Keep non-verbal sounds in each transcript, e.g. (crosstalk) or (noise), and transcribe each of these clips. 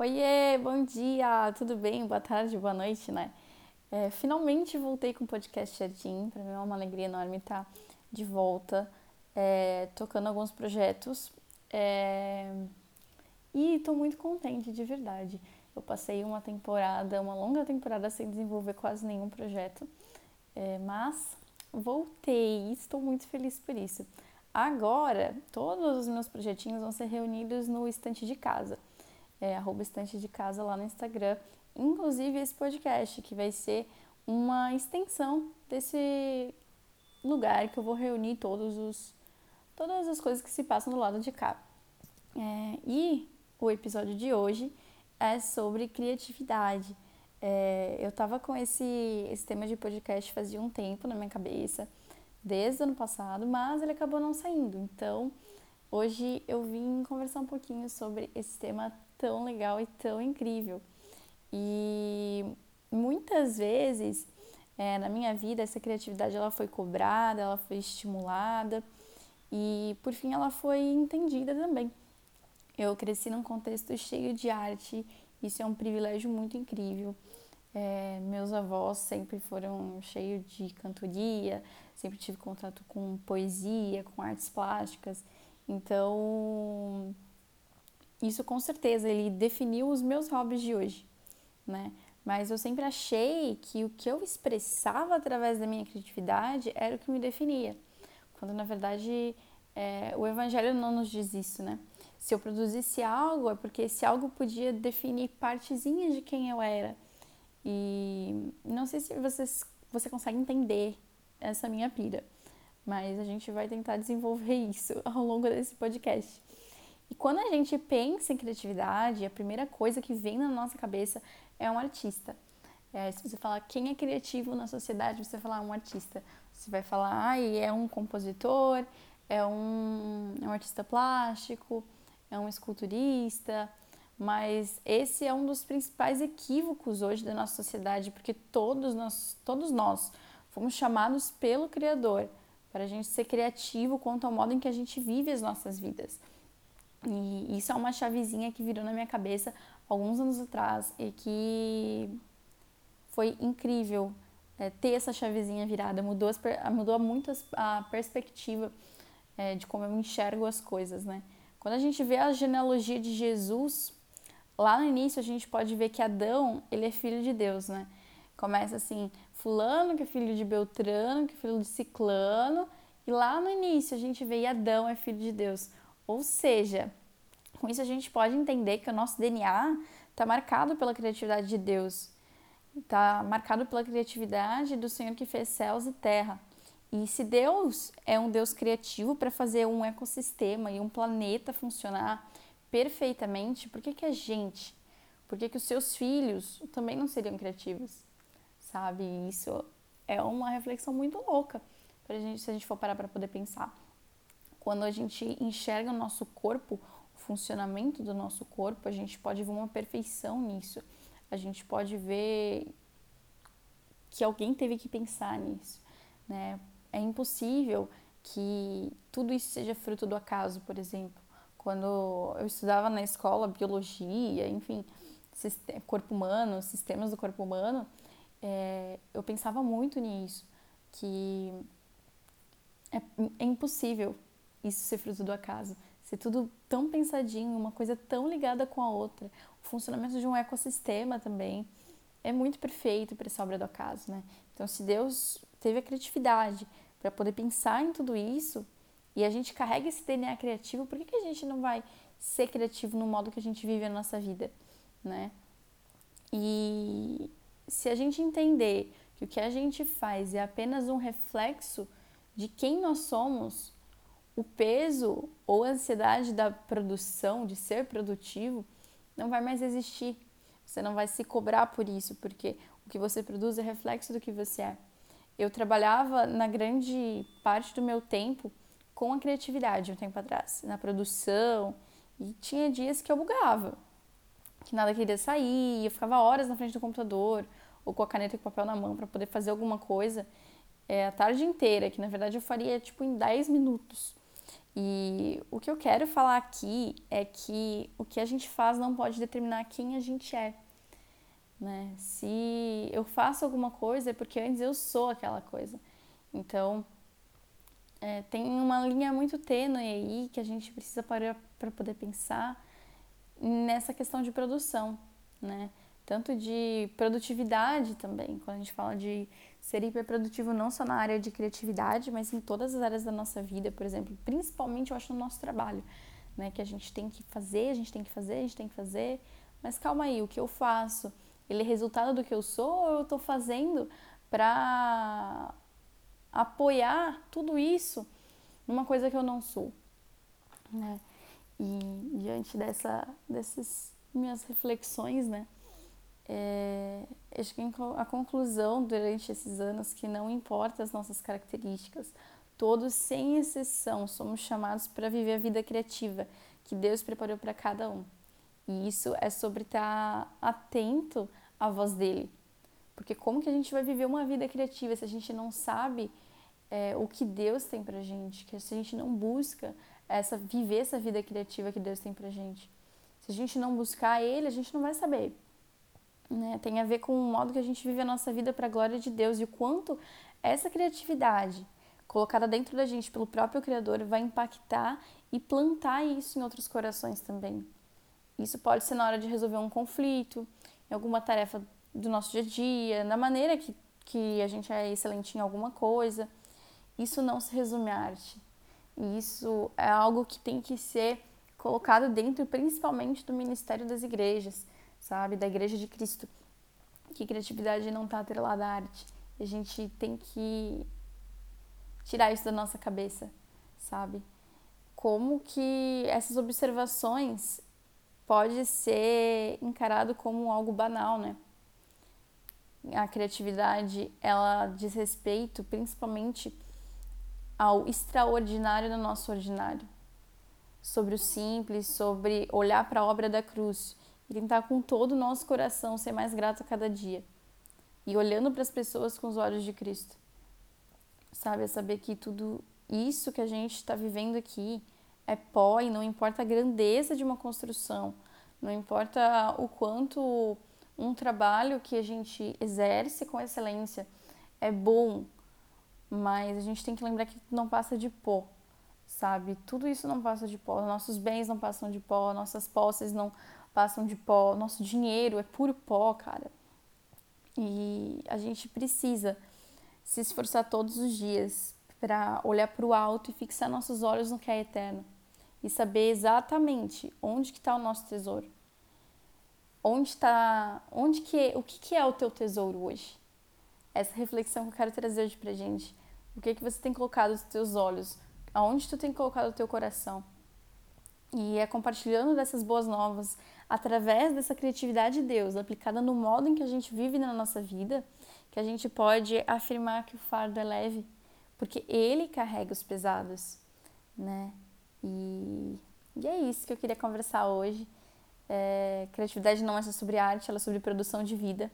Oiê, bom dia, tudo bem? Boa tarde, boa noite, né? É, finalmente voltei com o podcast Jardim, para mim é uma alegria enorme estar de volta, é, tocando alguns projetos é, e estou muito contente, de verdade. Eu passei uma temporada, uma longa temporada sem desenvolver quase nenhum projeto, é, mas voltei e estou muito feliz por isso. Agora, todos os meus projetinhos vão ser reunidos no estante de casa é, arroba estante de casa lá no Instagram. Inclusive esse podcast, que vai ser uma extensão desse lugar que eu vou reunir todos os, todas as coisas que se passam do lado de cá. É, e o episódio de hoje é sobre criatividade. É, eu tava com esse, esse tema de podcast fazia um tempo na minha cabeça, desde o ano passado, mas ele acabou não saindo. Então, hoje eu vim conversar um pouquinho sobre esse tema tão legal e tão incrível. E muitas vezes é, na minha vida essa criatividade ela foi cobrada, ela foi estimulada e por fim ela foi entendida também. Eu cresci num contexto cheio de arte, isso é um privilégio muito incrível. É, meus avós sempre foram cheios de cantoria, sempre tive contato com poesia, com artes plásticas. Então, isso com certeza ele definiu os meus hobbies de hoje, né? Mas eu sempre achei que o que eu expressava através da minha criatividade era o que me definia, quando na verdade é, o Evangelho não nos diz isso, né? Se eu produzisse algo é porque esse algo podia definir partezinhas de quem eu era. E não sei se vocês, você consegue entender essa minha pira, mas a gente vai tentar desenvolver (laughs) isso ao longo desse podcast. E quando a gente pensa em criatividade, a primeira coisa que vem na nossa cabeça é um artista. É, se você falar quem é criativo na sociedade, você vai falar um artista. Você vai falar, ah, é um compositor, é um, é um artista plástico, é um esculturista. Mas esse é um dos principais equívocos hoje da nossa sociedade, porque todos nós, todos nós fomos chamados pelo Criador para a gente ser criativo quanto ao modo em que a gente vive as nossas vidas. E isso é uma chavezinha que virou na minha cabeça alguns anos atrás e que foi incrível é, ter essa chavezinha virada. Mudou, as, mudou muito a perspectiva é, de como eu enxergo as coisas, né? Quando a gente vê a genealogia de Jesus, lá no início a gente pode ver que Adão, ele é filho de Deus, né? Começa assim, fulano que é filho de Beltrano, que é filho de Ciclano, e lá no início a gente vê Adão é filho de Deus. Ou seja, com isso a gente pode entender que o nosso DNA está marcado pela criatividade de Deus, está marcado pela criatividade do Senhor que fez céus e terra. E se Deus é um Deus criativo para fazer um ecossistema e um planeta funcionar perfeitamente, por que, que a gente, por que, que os seus filhos também não seriam criativos? Sabe? Isso é uma reflexão muito louca pra gente, se a gente for parar para poder pensar. Quando a gente enxerga o nosso corpo, o funcionamento do nosso corpo, a gente pode ver uma perfeição nisso. A gente pode ver que alguém teve que pensar nisso, né? É impossível que tudo isso seja fruto do acaso, por exemplo. Quando eu estudava na escola biologia, enfim, corpo humano, sistemas do corpo humano, é, eu pensava muito nisso, que é, é impossível isso ser fruto do acaso, ser tudo tão pensadinho, uma coisa tão ligada com a outra. O funcionamento de um ecossistema também é muito perfeito para essa obra do acaso, né? Então, se Deus teve a criatividade para poder pensar em tudo isso e a gente carrega esse DNA criativo, por que, que a gente não vai ser criativo no modo que a gente vive a nossa vida, né? E se a gente entender que o que a gente faz é apenas um reflexo de quem nós somos, o peso ou a ansiedade da produção, de ser produtivo, não vai mais existir. Você não vai se cobrar por isso, porque o que você produz é reflexo do que você é. Eu trabalhava na grande parte do meu tempo com a criatividade um tempo atrás, na produção, e tinha dias que eu bugava, que nada queria sair, eu ficava horas na frente do computador ou com a caneta e o papel na mão para poder fazer alguma coisa é, a tarde inteira, que na verdade eu faria tipo em 10 minutos. E o que eu quero falar aqui é que o que a gente faz não pode determinar quem a gente é. Né? Se eu faço alguma coisa é porque antes eu sou aquela coisa. Então, é, tem uma linha muito tênue aí que a gente precisa parar para poder pensar nessa questão de produção, né? Tanto de produtividade também, quando a gente fala de ser hiperprodutivo não só na área de criatividade, mas em todas as áreas da nossa vida, por exemplo, principalmente eu acho no nosso trabalho, né? Que a gente tem que fazer, a gente tem que fazer, a gente tem que fazer, mas calma aí, o que eu faço, ele é resultado do que eu sou ou eu estou fazendo para apoiar tudo isso numa coisa que eu não sou, né? E diante dessa, dessas minhas reflexões, né? É, acho que a conclusão durante esses anos que não importa as nossas características, todos sem exceção somos chamados para viver a vida criativa que Deus preparou para cada um. E isso é sobre estar atento à voz dele, porque como que a gente vai viver uma vida criativa se a gente não sabe é, o que Deus tem pra gente, que se a gente não busca essa viver essa vida criativa que Deus tem pra gente. Se a gente não buscar ele, a gente não vai saber. Né? Tem a ver com o modo que a gente vive a nossa vida para a glória de Deus e o quanto essa criatividade colocada dentro da gente pelo próprio Criador vai impactar e plantar isso em outros corações também. Isso pode ser na hora de resolver um conflito, em alguma tarefa do nosso dia a dia, na maneira que, que a gente é excelente em alguma coisa. Isso não se resume à arte. E isso é algo que tem que ser colocado dentro, principalmente, do ministério das igrejas, sabe? Da Igreja de Cristo. Que criatividade não está atrelada à arte. A gente tem que tirar isso da nossa cabeça, sabe? Como que essas observações pode ser encarado como algo banal, né? A criatividade, ela diz respeito principalmente ao extraordinário no nosso ordinário, sobre o simples, sobre olhar para a obra da cruz tentar com todo o nosso coração ser mais grato a cada dia e olhando para as pessoas com os olhos de Cristo. Sabe, é saber que tudo isso que a gente está vivendo aqui é pó e não importa a grandeza de uma construção, não importa o quanto um trabalho que a gente exerce com excelência é bom, mas a gente tem que lembrar que não passa de pó, sabe? Tudo isso não passa de pó, nossos bens não passam de pó, nossas posses não passam de pó, nosso dinheiro é puro pó, cara. E a gente precisa se esforçar todos os dias para olhar para o alto e fixar nossos olhos no que é eterno e saber exatamente onde que está o nosso tesouro. Onde está, onde que, o que, que é o teu tesouro hoje? Essa reflexão que eu quero trazer hoje pra gente. O que que você tem colocado os teus olhos? Aonde tu tem colocado o teu coração? E é compartilhando dessas boas novas, através dessa criatividade de Deus, aplicada no modo em que a gente vive na nossa vida, que a gente pode afirmar que o fardo é leve, porque Ele carrega os pesados, né? E, e é isso que eu queria conversar hoje. É, criatividade não é só sobre arte, ela é sobre produção de vida.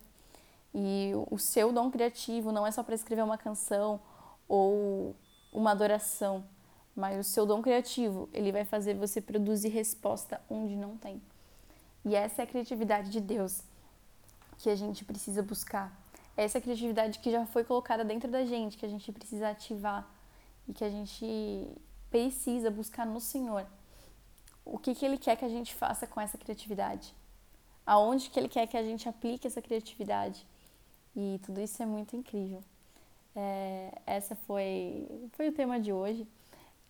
E o seu dom criativo não é só para escrever uma canção ou uma adoração, mas o seu dom criativo, ele vai fazer você produzir resposta onde não tem. E essa é a criatividade de Deus que a gente precisa buscar. Essa é a criatividade que já foi colocada dentro da gente, que a gente precisa ativar e que a gente precisa buscar no Senhor. O que, que Ele quer que a gente faça com essa criatividade? Aonde que Ele quer que a gente aplique essa criatividade? E tudo isso é muito incrível. É, essa foi, foi o tema de hoje.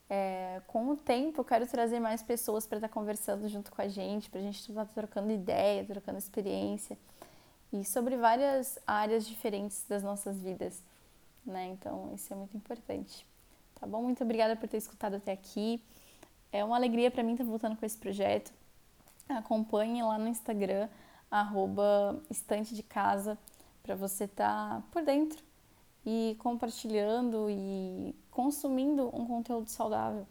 É, com o tempo, eu quero trazer mais pessoas para estar tá conversando junto com a gente, para a gente estar tá trocando ideia, trocando experiência e sobre várias áreas diferentes das nossas vidas, né? Então, isso é muito importante. Tá bom? Muito obrigada por ter escutado até aqui. É uma alegria para mim estar tá voltando com esse projeto. Acompanhe lá no Instagram, arroba estante de casa, para você estar por dentro e compartilhando e consumindo um conteúdo saudável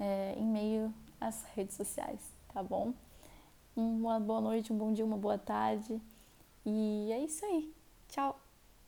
é, em meio às redes sociais, tá bom? Uma boa noite, um bom dia, uma boa tarde e é isso aí. Tchau!